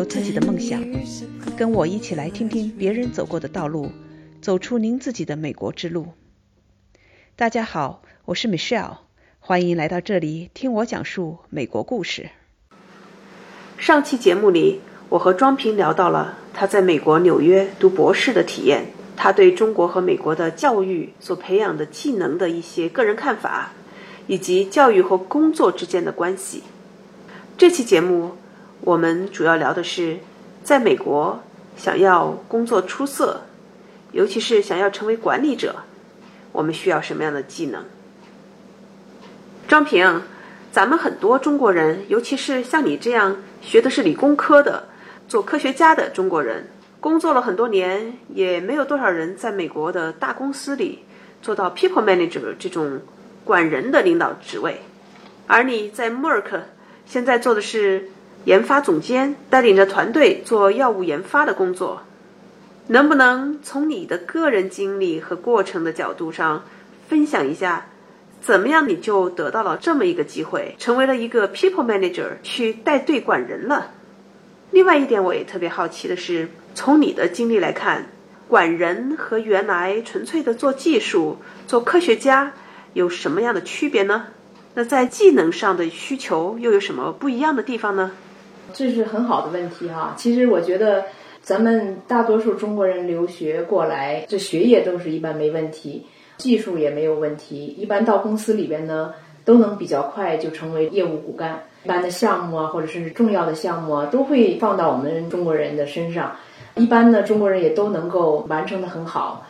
有自己的梦想，跟我一起来听听别人走过的道路，走出您自己的美国之路。大家好，我是 Michelle，欢迎来到这里听我讲述美国故事。上期节目里，我和庄平聊到了他在美国纽约读博士的体验，他对中国和美国的教育所培养的技能的一些个人看法，以及教育和工作之间的关系。这期节目。我们主要聊的是，在美国想要工作出色，尤其是想要成为管理者，我们需要什么样的技能？张平，咱们很多中国人，尤其是像你这样学的是理工科的、做科学家的中国人，工作了很多年，也没有多少人在美国的大公司里做到 people manager 这种管人的领导职位，而你在 Merck 现在做的是。研发总监带领着团队做药物研发的工作，能不能从你的个人经历和过程的角度上分享一下，怎么样你就得到了这么一个机会，成为了一个 people manager 去带队管人了？另外一点，我也特别好奇的是，从你的经历来看，管人和原来纯粹的做技术、做科学家有什么样的区别呢？那在技能上的需求又有什么不一样的地方呢？这是很好的问题哈。其实我觉得，咱们大多数中国人留学过来，这学业都是一般没问题，技术也没有问题。一般到公司里边呢，都能比较快就成为业务骨干。一般的项目啊，或者是重要的项目啊，都会放到我们中国人的身上。一般呢，中国人也都能够完成的很好。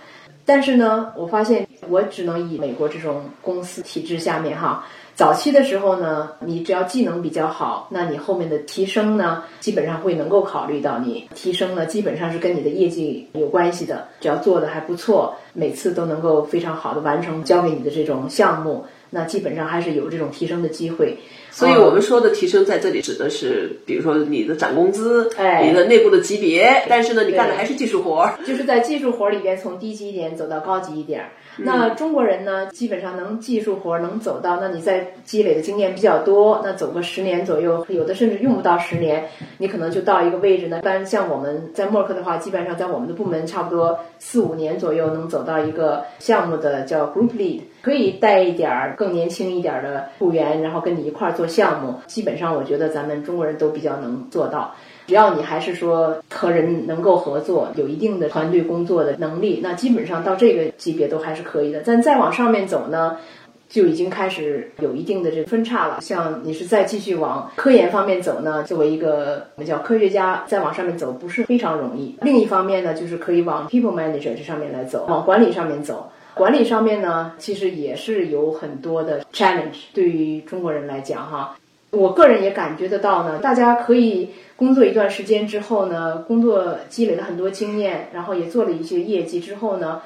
但是呢，我发现我只能以美国这种公司体制下面哈。早期的时候呢，你只要技能比较好，那你后面的提升呢，基本上会能够考虑到你提升呢，基本上是跟你的业绩有关系的。只要做的还不错，每次都能够非常好的完成交给你的这种项目，那基本上还是有这种提升的机会。所以我们说的提升在这里指的是，比如说你的涨工资，哎，你的内部的级别，但是呢，你干的还是技术活儿，就是在技术活儿里边从低级一点走到高级一点。那中国人呢，基本上能技术活能走到，那你在积累的经验比较多，那走个十年左右，有的甚至用不到十年，你可能就到一个位置呢。但像我们在默克的话，基本上在我们的部门差不多四五年左右能走到一个项目的叫 group lead，可以带一点儿更年轻一点的雇员，然后跟你一块儿做项目。基本上我觉得咱们中国人都比较能做到。只要你还是说和人能够合作，有一定的团队工作的能力，那基本上到这个级别都还是可以的。但再往上面走呢，就已经开始有一定的这个分叉了。像你是再继续往科研方面走呢，作为一个我们叫科学家，再往上面走不是非常容易。另一方面呢，就是可以往 people manager 这上面来走，往管理上面走。管理上面呢，其实也是有很多的 challenge。对于中国人来讲，哈，我个人也感觉得到呢，大家可以。工作一段时间之后呢，工作积累了很多经验，然后也做了一些业绩之后呢，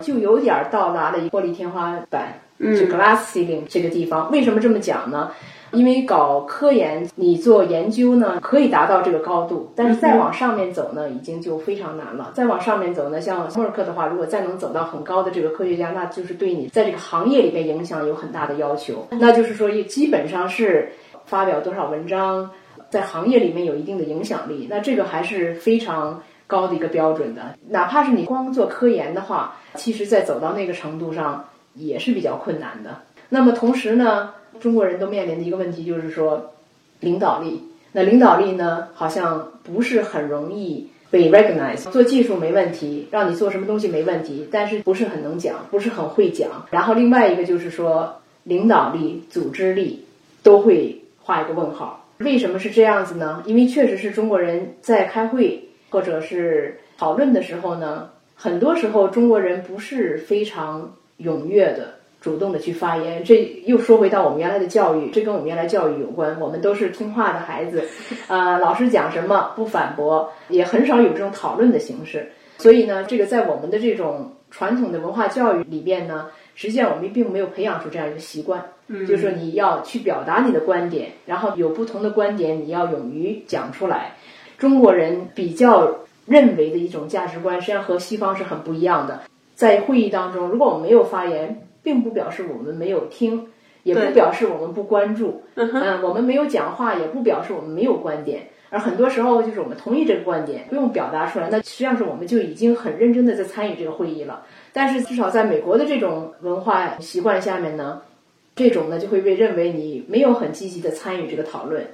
就有点到达了玻璃天花板，就 glass ceiling 这个地方。为什么这么讲呢？因为搞科研，你做研究呢，可以达到这个高度，但是再往上面走呢，已经就非常难了。再往上面走呢，像默克的话，如果再能走到很高的这个科学家，那就是对你在这个行业里边影响有很大的要求。那就是说，也基本上是发表多少文章。在行业里面有一定的影响力，那这个还是非常高的一个标准的。哪怕是你光做科研的话，其实，在走到那个程度上也是比较困难的。那么同时呢，中国人都面临的一个问题就是说，领导力。那领导力呢，好像不是很容易被 recognize。做技术没问题，让你做什么东西没问题，但是不是很能讲，不是很会讲。然后另外一个就是说，领导力、组织力都会画一个问号。为什么是这样子呢？因为确实是中国人在开会或者是讨论的时候呢，很多时候中国人不是非常踊跃的、主动的去发言。这又说回到我们原来的教育，这跟我们原来教育有关。我们都是听话的孩子，啊，老师讲什么不反驳，也很少有这种讨论的形式。所以呢，这个在我们的这种传统的文化教育里边呢。实际上，我们并没有培养出这样一个习惯，就是说你要去表达你的观点，然后有不同的观点，你要勇于讲出来。中国人比较认为的一种价值观，实际上和西方是很不一样的。在会议当中，如果我们没有发言，并不表示我们没有听，也不表示我们不关注。嗯，我们没有讲话，也不表示我们没有观点。而很多时候就是我们同意这个观点，不用表达出来，那实际上是我们就已经很认真的在参与这个会议了。但是至少在美国的这种文化习惯下面呢，这种呢就会被认为你没有很积极的参与这个讨论。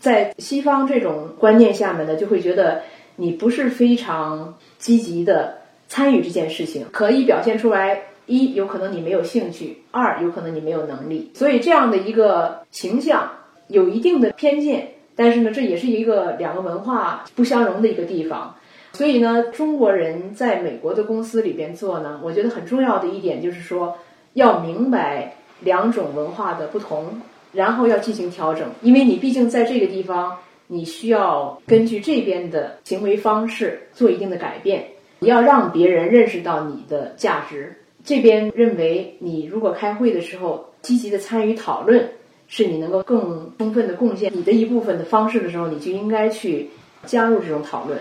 在西方这种观念下面呢，就会觉得你不是非常积极的参与这件事情，可以表现出来。一有可能你没有兴趣，二有可能你没有能力，所以这样的一个形象有一定的偏见。但是呢，这也是一个两个文化不相容的一个地方。所以呢，中国人在美国的公司里边做呢，我觉得很重要的一点就是说，要明白两种文化的不同，然后要进行调整。因为你毕竟在这个地方，你需要根据这边的行为方式做一定的改变，你要让别人认识到你的价值。这边认为，你如果开会的时候积极的参与讨论，是你能够更充分的贡献你的一部分的方式的时候，你就应该去加入这种讨论。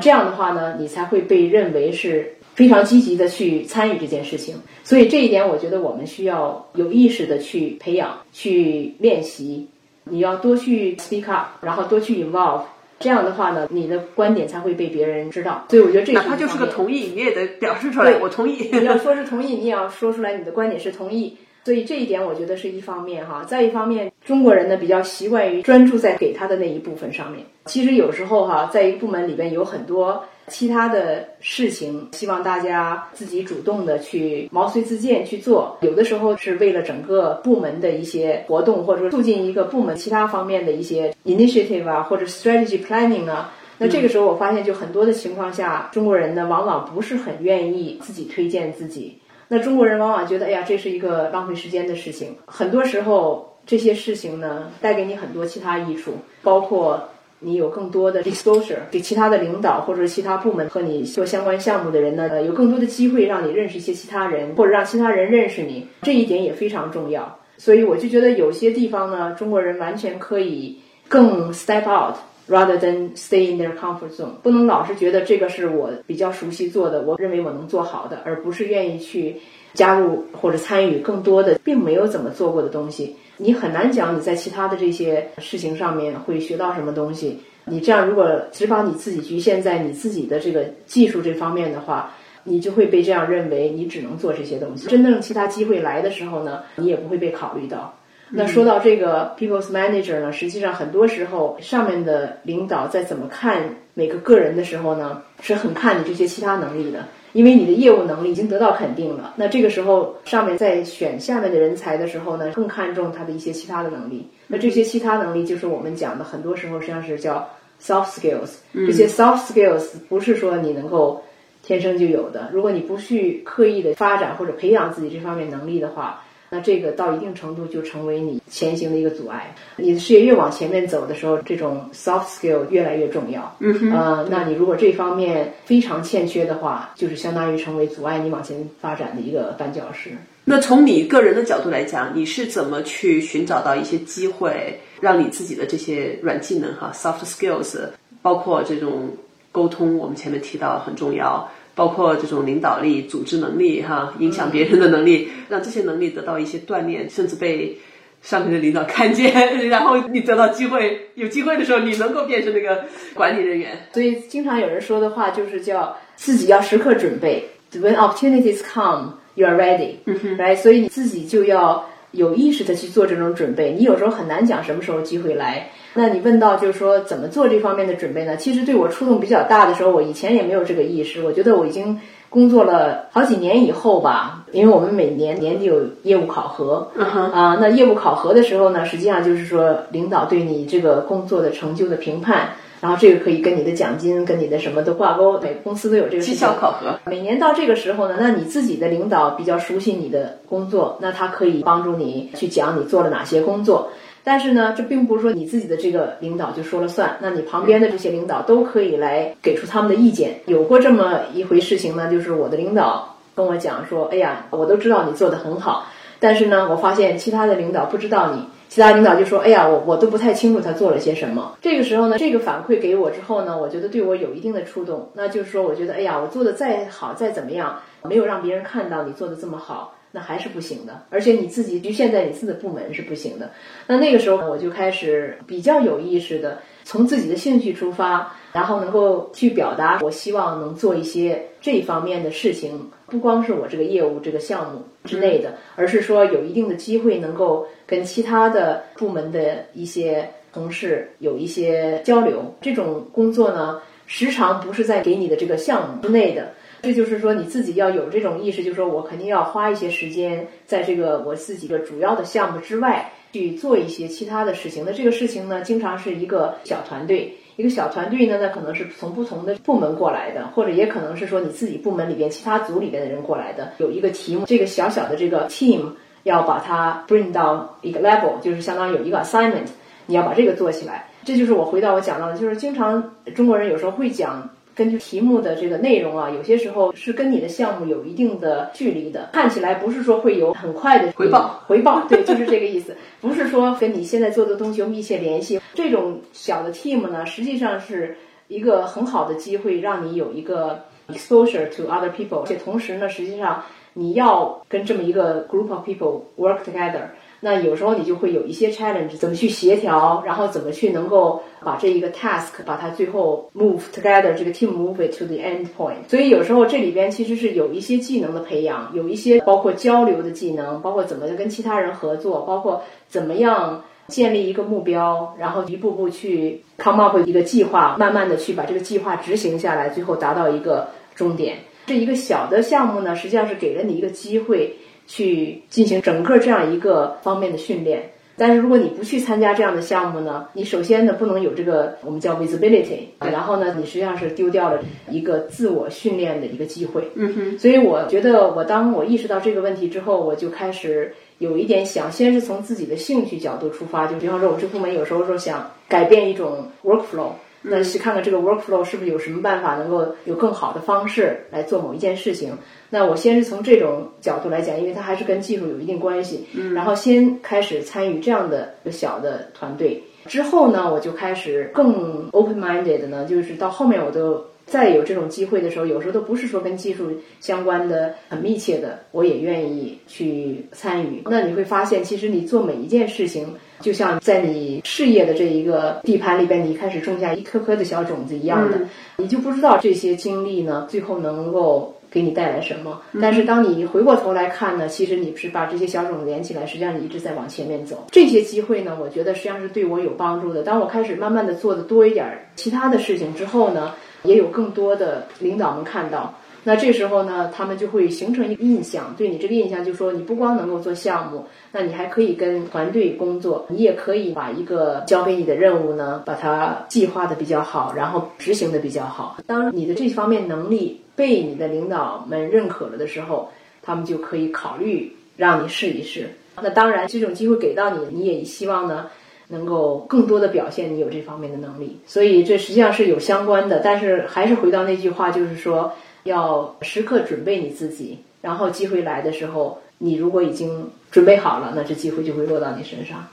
这样的话呢，你才会被认为是非常积极的去参与这件事情。所以这一点，我觉得我们需要有意识的去培养、去练习。你要多去 speak up，然后多去 involve。这样的话呢，你的观点才会被别人知道。所以我觉得这哪怕就是个同意，你也得表示出来，我同意。你要说是同意，你也要说出来你的观点是同意。所以这一点我觉得是一方面哈。再一方面，中国人呢比较习惯于专注在给他的那一部分上面。其实有时候哈，在一个部门里边有很多。其他的事情，希望大家自己主动的去毛遂自荐去做。有的时候是为了整个部门的一些活动，或者说促进一个部门其他方面的一些 initiative 啊，或者 strategy planning 啊。那这个时候我发现，就很多的情况下，中国人呢往往不是很愿意自己推荐自己。那中国人往往觉得，哎呀，这是一个浪费时间的事情。很多时候，这些事情呢带给你很多其他益处，包括。你有更多的 exposure，给其他的领导或者其他部门和你做相关项目的人呢，呃，有更多的机会让你认识一些其他人，或者让其他人认识你，这一点也非常重要。所以我就觉得有些地方呢，中国人完全可以更 step out，rather than stay in their comfort zone，不能老是觉得这个是我比较熟悉做的，我认为我能做好的，而不是愿意去加入或者参与更多的并没有怎么做过的东西。你很难讲你在其他的这些事情上面会学到什么东西。你这样如果只把你自己局限在你自己的这个技术这方面的话，你就会被这样认为你只能做这些东西。真正其他机会来的时候呢，你也不会被考虑到。那说到这个 people's manager 呢，实际上很多时候上面的领导在怎么看每个个人的时候呢，是很看你这些其他能力的。因为你的业务能力已经得到肯定了，那这个时候上面在选下面的人才的时候呢，更看重他的一些其他的能力。那这些其他能力就是我们讲的，很多时候实际上是叫 soft skills。这些 soft skills 不是说你能够天生就有的，如果你不去刻意的发展或者培养自己这方面能力的话。那这个到一定程度就成为你前行的一个阻碍。你的事业越往前面走的时候，这种 soft skill 越来越重要。嗯哼呃，那你如果这方面非常欠缺的话，就是相当于成为阻碍你往前发展的一个绊脚石。那从你个人的角度来讲，你是怎么去寻找到一些机会，让你自己的这些软技能哈 soft skills，包括这种沟通，我们前面提到很重要。包括这种领导力、组织能力，哈，影响别人的能力，让这些能力得到一些锻炼，甚至被上面的领导看见，然后你得到机会，有机会的时候，你能够变成那个管理人员。所以，经常有人说的话就是叫自己要时刻准备，When opportunities come, you are ready，来，所以你自己就要有意识的去做这种准备。你有时候很难讲什么时候机会来。那你问到就是说怎么做这方面的准备呢？其实对我触动比较大的时候，我以前也没有这个意识。我觉得我已经工作了好几年以后吧，因为我们每年年底有业务考核，啊，那业务考核的时候呢，实际上就是说领导对你这个工作的成就的评判，然后这个可以跟你的奖金、跟你的什么都挂钩。每个公司都有这个绩效考核。每年到这个时候呢，那你自己的领导比较熟悉你的工作，那他可以帮助你去讲你做了哪些工作。但是呢，这并不是说你自己的这个领导就说了算，那你旁边的这些领导都可以来给出他们的意见。有过这么一回事情呢，就是我的领导跟我讲说：“哎呀，我都知道你做得很好，但是呢，我发现其他的领导不知道你。其他领导就说：‘哎呀，我我都不太清楚他做了些什么。’这个时候呢，这个反馈给我之后呢，我觉得对我有一定的触动。那就是说，我觉得，哎呀，我做的再好再怎么样，没有让别人看到你做的这么好。”那还是不行的。而且你自己局限在你自己的部门是不行的。那那个时候我就开始比较有意识的从自己的兴趣出发，然后能够去表达我希望能做一些这方面的事情，不光是我这个业务这个项目之内的，而是说有一定的机会能够跟其他的部门的一些同事有一些交流。这种工作呢，时常不是在给你的这个项目之内的。这就是说，你自己要有这种意识，就是说我肯定要花一些时间在这个我自己的主要的项目之外去做一些其他的事情。那这个事情呢，经常是一个小团队，一个小团队呢，那可能是从不同的部门过来的，或者也可能是说你自己部门里边其他组里边的人过来的。有一个题目，这个小小的这个 team 要把它 bring 到一个 level，就是相当于有一个 assignment，你要把这个做起来。这就是我回到我讲到的，就是经常中国人有时候会讲。根据题目的这个内容啊，有些时候是跟你的项目有一定的距离的，看起来不是说会有很快的回报，回报，对，就是这个意思，不是说跟你现在做的东西有密切联系。这种小的 team 呢，实际上是一个很好的机会，让你有一个 exposure to other people，而且同时呢，实际上你要跟这么一个 group of people work together。那有时候你就会有一些 challenge，怎么去协调，然后怎么去能够把这一个 task 把它最后 move together，这个 team move it to the end point。所以有时候这里边其实是有一些技能的培养，有一些包括交流的技能，包括怎么跟其他人合作，包括怎么样建立一个目标，然后一步步去 come up 一个计划，慢慢的去把这个计划执行下来，最后达到一个终点。这一个小的项目呢，实际上是给了你一个机会。去进行整个这样一个方面的训练，但是如果你不去参加这样的项目呢，你首先呢不能有这个我们叫 visibility，然后呢你实际上是丢掉了一个自我训练的一个机会。嗯哼。所以我觉得，我当我意识到这个问题之后，我就开始有一点想，先是从自己的兴趣角度出发，就比方说，我这部门有时候说想改变一种 workflow。那去看看这个 workflow 是不是有什么办法能够有更好的方式来做某一件事情？那我先是从这种角度来讲，因为它还是跟技术有一定关系。嗯，然后先开始参与这样的一个小的团队，之后呢，我就开始更 open minded 的呢，就是到后面我都。再有这种机会的时候，有时候都不是说跟技术相关的很密切的，我也愿意去参与。那你会发现，其实你做每一件事情，就像在你事业的这一个地盘里边，你开始种下一颗颗的小种子一样的，你就不知道这些经历呢，最后能够给你带来什么。但是当你回过头来看呢，其实你是把这些小种子连起来，实际上你一直在往前面走。这些机会呢，我觉得实际上是对我有帮助的。当我开始慢慢的做的多一点其他的事情之后呢。也有更多的领导们看到，那这时候呢，他们就会形成一个印象，对你这个印象，就说你不光能够做项目，那你还可以跟团队工作，你也可以把一个交给你的任务呢，把它计划的比较好，然后执行的比较好。当你的这方面能力被你的领导们认可了的时候，他们就可以考虑让你试一试。那当然，这种机会给到你，你也希望呢。能够更多的表现你有这方面的能力，所以这实际上是有相关的。但是还是回到那句话，就是说要时刻准备你自己，然后机会来的时候，你如果已经准备好了，那这机会就会落到你身上。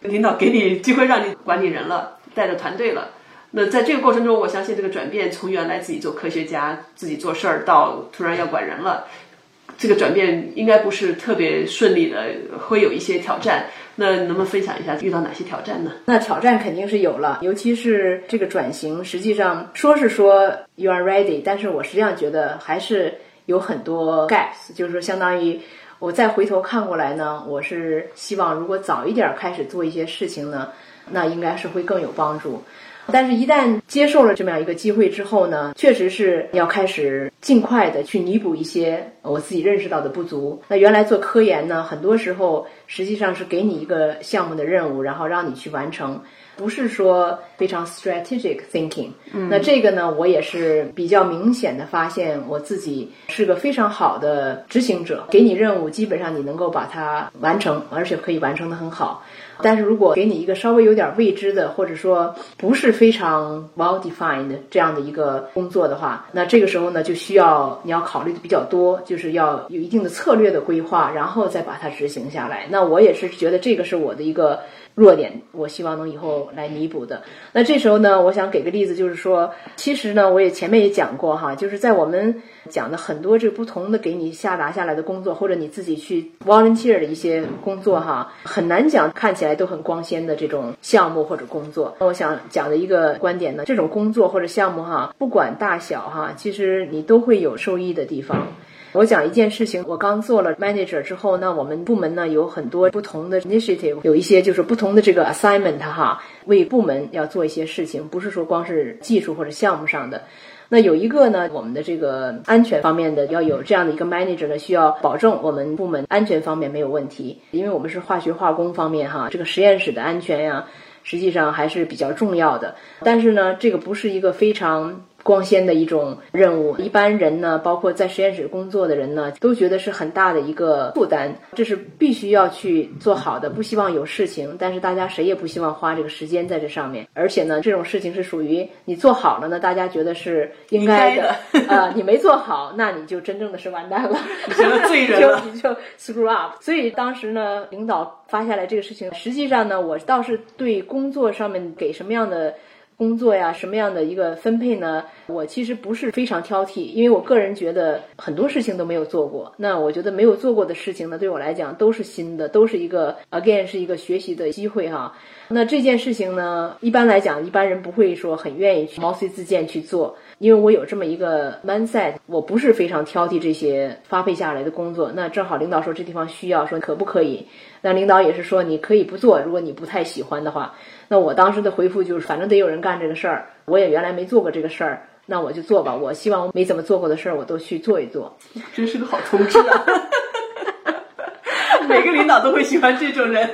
领导给你机会让你管理人了，带着团队了。那在这个过程中，我相信这个转变从原来自己做科学家、自己做事儿，到突然要管人了，这个转变应该不是特别顺利的，会有一些挑战。那能不能分享一下遇到哪些挑战呢？那挑战肯定是有了，尤其是这个转型，实际上说是说 you are ready，但是我实际上觉得还是有很多 gaps，就是说相当于我再回头看过来呢，我是希望如果早一点开始做一些事情呢，那应该是会更有帮助。但是，一旦接受了这么样一个机会之后呢，确实是要开始尽快的去弥补一些我自己认识到的不足。那原来做科研呢，很多时候实际上是给你一个项目的任务，然后让你去完成，不是说非常 strategic thinking。那这个呢，我也是比较明显的发现，我自己是个非常好的执行者。给你任务，基本上你能够把它完成，而且可以完成的很好。但是如果给你一个稍微有点未知的，或者说不是非常 well defined 这样的一个工作的话，那这个时候呢，就需要你要考虑的比较多，就就是要有一定的策略的规划，然后再把它执行下来。那我也是觉得这个是我的一个弱点，我希望能以后来弥补的。那这时候呢，我想给个例子，就是说，其实呢，我也前面也讲过哈，就是在我们讲的很多这不同的给你下达下来的工作，或者你自己去 volunteer 的一些工作哈，很难讲看起来都很光鲜的这种项目或者工作。我想讲的一个观点呢，这种工作或者项目哈，不管大小哈，其实你都会有受益的地方。我讲一件事情，我刚做了 manager 之后，那我们部门呢有很多不同的 initiative，有一些就是不同的这个 assignment 哈，为部门要做一些事情，不是说光是技术或者项目上的。那有一个呢，我们的这个安全方面的要有这样的一个 manager 呢，需要保证我们部门安全方面没有问题，因为我们是化学化工方面哈，这个实验室的安全呀，实际上还是比较重要的。但是呢，这个不是一个非常。光鲜的一种任务，一般人呢，包括在实验室工作的人呢，都觉得是很大的一个负担，这是必须要去做好的，不希望有事情。但是大家谁也不希望花这个时间在这上面，而且呢，这种事情是属于你做好了呢，大家觉得是应该的啊，你没做好，那你就真正的是完蛋了，你成了罪人了，你就 screw up。所以当时呢，领导发下来这个事情，实际上呢，我倒是对工作上面给什么样的。工作呀，什么样的一个分配呢？我其实不是非常挑剔，因为我个人觉得很多事情都没有做过。那我觉得没有做过的事情呢，对我来讲都是新的，都是一个 again 是一个学习的机会哈。那这件事情呢，一般来讲，一般人不会说很愿意去毛遂自荐去做，因为我有这么一个 mindset，我不是非常挑剔这些发配下来的工作。那正好领导说这地方需要，说可不可以？那领导也是说你可以不做，如果你不太喜欢的话。那我当时的回复就是，反正得有人干这个事儿，我也原来没做过这个事儿，那我就做吧。我希望没怎么做过的事儿，我都去做一做。真是个好同志啊！每个领导都会喜欢这种人。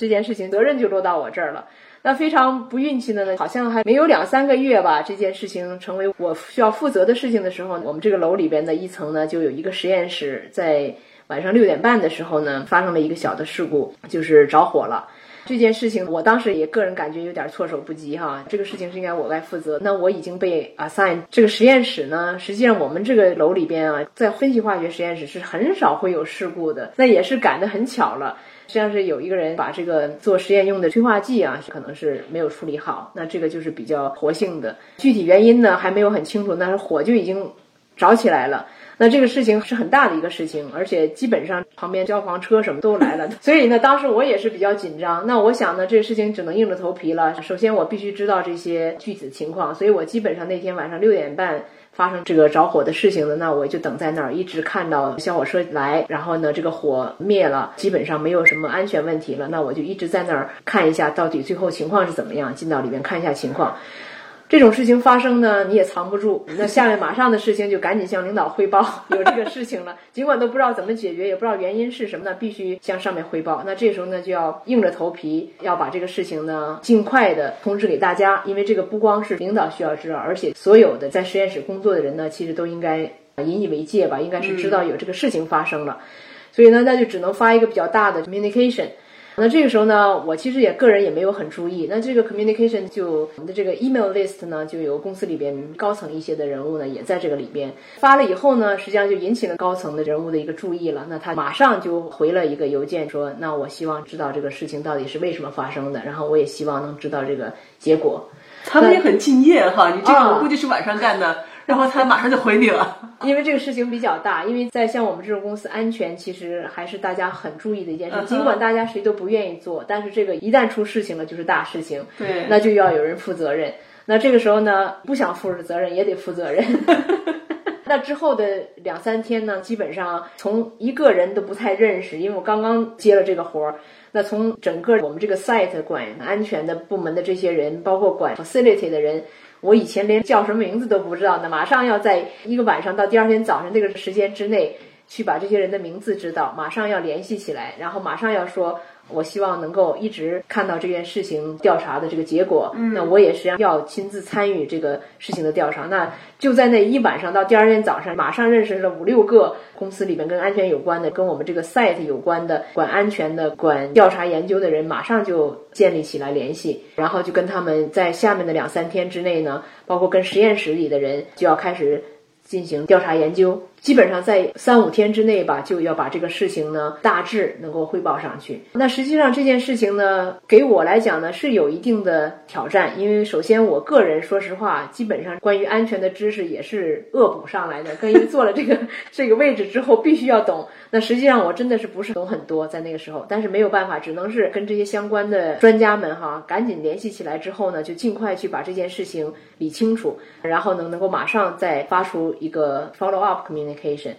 这件事情责任就落到我这儿了。那非常不运气的呢，好像还没有两三个月吧，这件事情成为我需要负责的事情的时候，我们这个楼里边的一层呢，就有一个实验室，在晚上六点半的时候呢，发生了一个小的事故，就是着火了。这件事情，我当时也个人感觉有点措手不及哈。这个事情是应该我该负责。那我已经被 assign 这个实验室呢，实际上我们这个楼里边啊，在分析化学实验室是很少会有事故的。那也是赶得很巧了，实际上是有一个人把这个做实验用的催化剂啊，可能是没有处理好。那这个就是比较活性的，具体原因呢还没有很清楚。但是火就已经着起来了。那这个事情是很大的一个事情，而且基本上旁边消防车什么都来了，所以呢，当时我也是比较紧张。那我想呢，这个事情只能硬着头皮了。首先，我必须知道这些具体的情况，所以我基本上那天晚上六点半发生这个着火的事情呢，那我就等在那儿，一直看到消火车来，然后呢，这个火灭了，基本上没有什么安全问题了，那我就一直在那儿看一下到底最后情况是怎么样，进到里面看一下情况。这种事情发生呢，你也藏不住。那下面马上的事情就赶紧向领导汇报，有这个事情了。尽管都不知道怎么解决，也不知道原因是什么呢，必须向上面汇报。那这时候呢，就要硬着头皮要把这个事情呢尽快的通知给大家，因为这个不光是领导需要知道，而且所有的在实验室工作的人呢，其实都应该引以为戒吧，应该是知道有这个事情发生了。所以呢，那就只能发一个比较大的 communication。那这个时候呢，我其实也个人也没有很注意。那这个 communication 就我们的这个 email list 呢，就有公司里边高层一些的人物呢，也在这个里边发了以后呢，实际上就引起了高层的人物的一个注意了。那他马上就回了一个邮件说：“那我希望知道这个事情到底是为什么发生的，然后我也希望能知道这个结果。”他们也很敬业哈，你这个我估计是晚上干的。然后他马上就回你了，因为这个事情比较大，因为在像我们这种公司，安全其实还是大家很注意的一件事。尽管大家谁都不愿意做，但是这个一旦出事情了，就是大事情。对，那就要有人负责任。那这个时候呢，不想负责任也得负责任。那之后的两三天呢，基本上从一个人都不太认识，因为我刚刚接了这个活儿。那从整个我们这个 site 管安全的部门的这些人，包括管 facility 的人。我以前连叫什么名字都不知道，那马上要在一个晚上到第二天早上这个时间之内，去把这些人的名字知道，马上要联系起来，然后马上要说。我希望能够一直看到这件事情调查的这个结果。嗯，那我也实际上要亲自参与这个事情的调查。那就在那一晚上到第二天早上，马上认识了五六个公司里面跟安全有关的、跟我们这个 site 有关的、管安全的、管调查研究的人，马上就建立起来联系，然后就跟他们在下面的两三天之内呢，包括跟实验室里的人就要开始进行调查研究。基本上在三五天之内吧，就要把这个事情呢大致能够汇报上去。那实际上这件事情呢，给我来讲呢是有一定的挑战，因为首先我个人说实话，基本上关于安全的知识也是恶补上来的，跟做了这个这个位置之后必须要懂。那实际上我真的是不是懂很多，在那个时候，但是没有办法，只能是跟这些相关的专家们哈，赶紧联系起来之后呢，就尽快去把这件事情理清楚，然后能能够马上再发出一个 follow up ication，。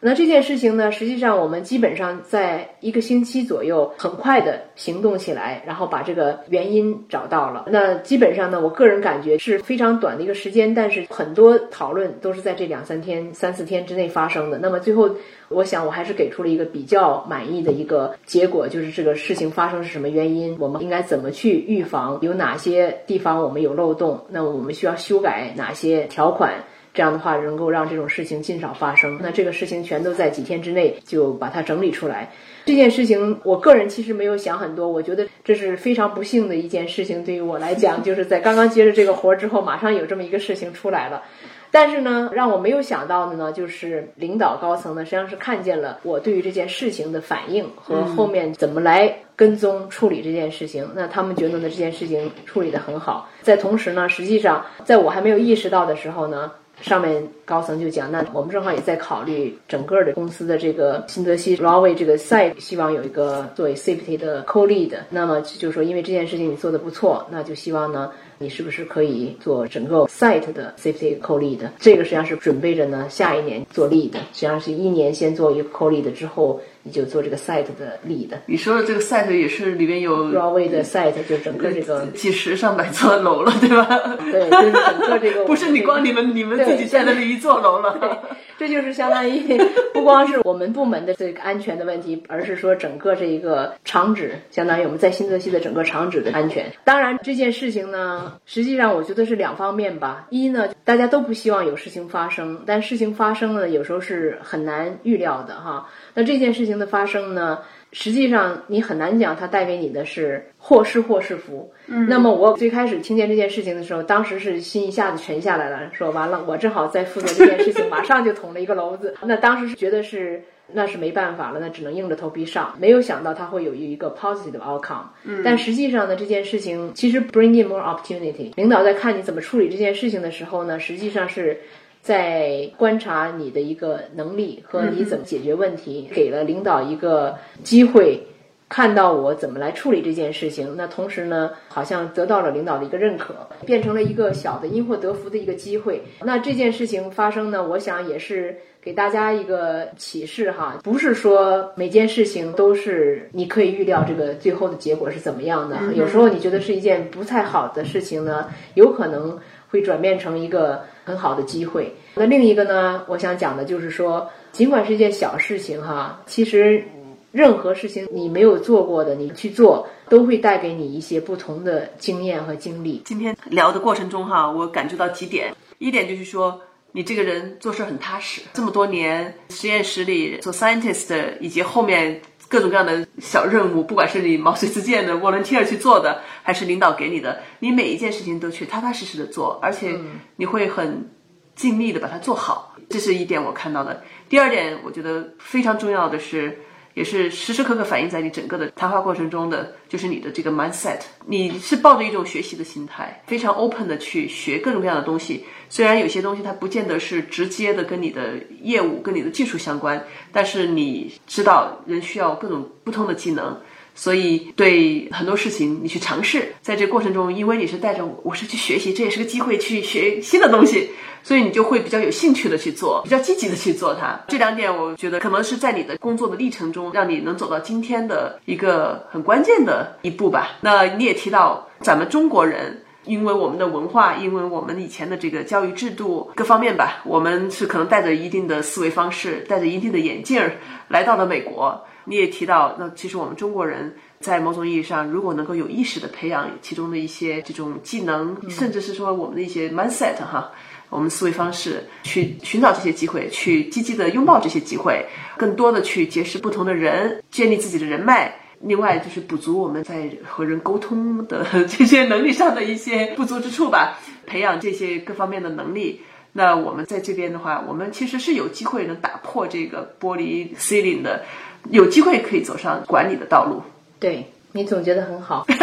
那这件事情呢，实际上我们基本上在一个星期左右，很快的行动起来，然后把这个原因找到了。那基本上呢，我个人感觉是非常短的一个时间，但是很多讨论都是在这两三天、三四天之内发生的。那么最后，我想我还是给出了一个比较满意的一个结果，就是这个事情发生是什么原因，我们应该怎么去预防，有哪些地方我们有漏洞，那我们需要修改哪些条款。这样的话，能够让这种事情尽少发生。那这个事情全都在几天之内就把它整理出来。这件事情，我个人其实没有想很多。我觉得这是非常不幸的一件事情，对于我来讲，就是在刚刚接着这个活儿之后，马上有这么一个事情出来了。但是呢，让我没有想到的呢，就是领导高层呢，实际上是看见了我对于这件事情的反应和后面怎么来跟踪处理这件事情。那他们觉得呢，这件事情处理得很好。在同时呢，实际上在我还没有意识到的时候呢。上面高层就讲，那我们正好也在考虑整个的公司的这个新泽西 Rawy 这个 site，希望有一个作为 safety 的 co lead。那么就说，因为这件事情你做的不错，那就希望呢，你是不是可以做整个 site 的 safety co lead？这个实际上是准备着呢，下一年做 lead，实际上是一年先做一个 co lead 之后。你就做这个 site 的 lead。你说的这个 site 也是里面有 railway 的 site，就整个这个几十上百座楼了，对吧？对，就是整个这个 不是你光你们你们自己在那里一座楼了。这就是相当于不光是我们部门的这个安全的问题，而是说整个这一个厂址，相当于我们在新泽西的整个厂址的安全。当然这件事情呢，实际上我觉得是两方面吧。一呢，大家都不希望有事情发生，但事情发生了，有时候是很难预料的哈。那这件事情的发生呢，实际上你很难讲它带给你的是祸是祸是福。嗯，那么我最开始听见这件事情的时候，当时是心一下子沉下来了，说完了，我正好在负责这件事情，马上就捅了一个篓子。那当时是觉得是那是没办法了，那只能硬着头皮上。没有想到它会有一个 positive outcome。嗯，但实际上呢，这件事情其实 bring in more opportunity。领导在看你怎么处理这件事情的时候呢，实际上是。在观察你的一个能力和你怎么解决问题，给了领导一个机会，看到我怎么来处理这件事情。那同时呢，好像得到了领导的一个认可，变成了一个小的因祸得福的一个机会。那这件事情发生呢，我想也是给大家一个启示哈，不是说每件事情都是你可以预料这个最后的结果是怎么样的。有时候你觉得是一件不太好的事情呢，有可能会转变成一个。很好的机会。那另一个呢？我想讲的就是说，尽管是一件小事情哈，其实任何事情你没有做过的，你去做都会带给你一些不同的经验和经历。今天聊的过程中哈，我感觉到几点。一点就是说，你这个人做事很踏实。这么多年实验室里做 scientist，以及后面各种各样的小任务，不管是你毛遂自荐的 volunteer 去做的。还是领导给你的，你每一件事情都去踏踏实实的做，而且你会很尽力的把它做好，这是一点我看到的。第二点，我觉得非常重要的是，也是时时刻刻反映在你整个的谈话过程中的，就是你的这个 mindset。你是抱着一种学习的心态，非常 open 的去学各种各样的东西。虽然有些东西它不见得是直接的跟你的业务、跟你的技术相关，但是你知道人需要各种不同的技能。所以，对很多事情你去尝试，在这过程中，因为你是带着我是去学习，这也是个机会去学新的东西，所以你就会比较有兴趣的去做，比较积极的去做它。这两点，我觉得可能是在你的工作的历程中，让你能走到今天的一个很关键的一步吧。那你也提到，咱们中国人，因为我们的文化，因为我们以前的这个教育制度各方面吧，我们是可能带着一定的思维方式，戴着一定的眼镜儿来到了美国。你也提到，那其实我们中国人在某种意义上，如果能够有意识的培养其中的一些这种技能，甚至是说我们的一些 mindset 哈，我们思维方式，去寻找这些机会，去积极的拥抱这些机会，更多的去结识不同的人，建立自己的人脉。另外就是补足我们在和人沟通的 这些能力上的一些不足之处吧，培养这些各方面的能力。那我们在这边的话，我们其实是有机会能打破这个玻璃 ceiling 的，有机会可以走上管理的道路。对你总结的很好。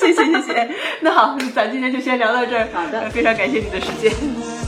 谢谢谢谢。那好，咱今天就先聊到这儿。好的非常感谢你的时间。